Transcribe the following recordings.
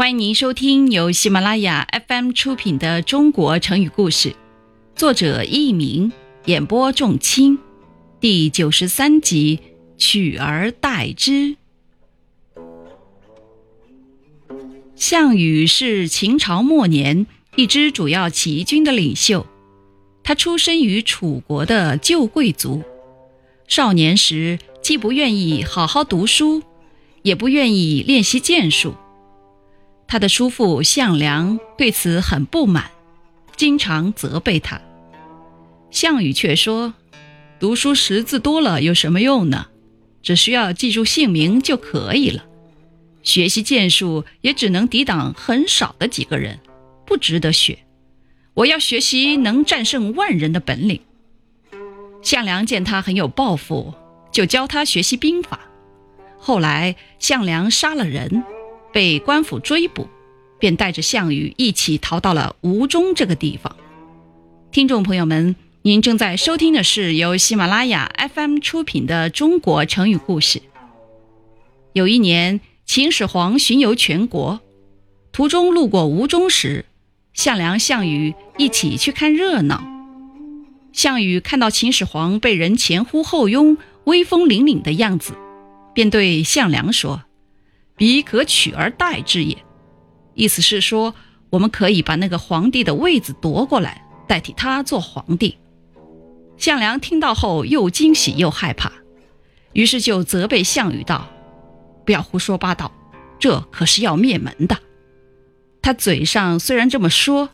欢迎您收听由喜马拉雅 FM 出品的《中国成语故事》，作者佚名，演播仲卿，第九十三集取而代之。项羽是秦朝末年一支主要起义军的领袖，他出身于楚国的旧贵族，少年时既不愿意好好读书，也不愿意练习剑术。他的叔父项梁对此很不满，经常责备他。项羽却说：“读书识字多了有什么用呢？只需要记住姓名就可以了。学习剑术也只能抵挡很少的几个人，不值得学。我要学习能战胜万人的本领。”项梁见他很有抱负，就教他学习兵法。后来项梁杀了人。被官府追捕，便带着项羽一起逃到了吴中这个地方。听众朋友们，您正在收听的是由喜马拉雅 FM 出品的《中国成语故事》。有一年，秦始皇巡游全国，途中路过吴中时，项梁、项羽一起去看热闹。项羽看到秦始皇被人前呼后拥、威风凛凛的样子，便对项梁说。彼可取而代之也，意思是说，我们可以把那个皇帝的位子夺过来，代替他做皇帝。项梁听到后又惊喜又害怕，于是就责备项羽道：“不要胡说八道，这可是要灭门的。”他嘴上虽然这么说，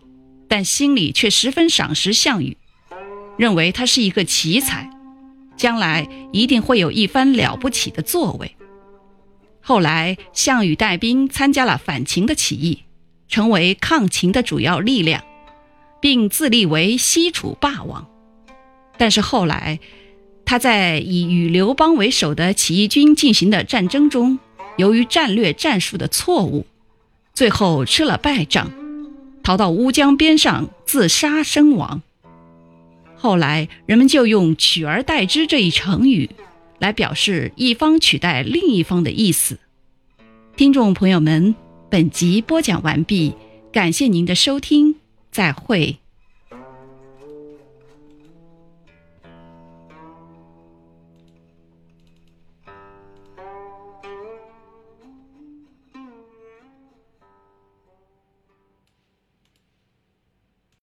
但心里却十分赏识项羽，认为他是一个奇才，将来一定会有一番了不起的作为。后来，项羽带兵参加了反秦的起义，成为抗秦的主要力量，并自立为西楚霸王。但是后来，他在以与刘邦为首的起义军进行的战争中，由于战略战术的错误，最后吃了败仗，逃到乌江边上自杀身亡。后来，人们就用“取而代之”这一成语。来表示一方取代另一方的意思。听众朋友们，本集播讲完毕，感谢您的收听，再会。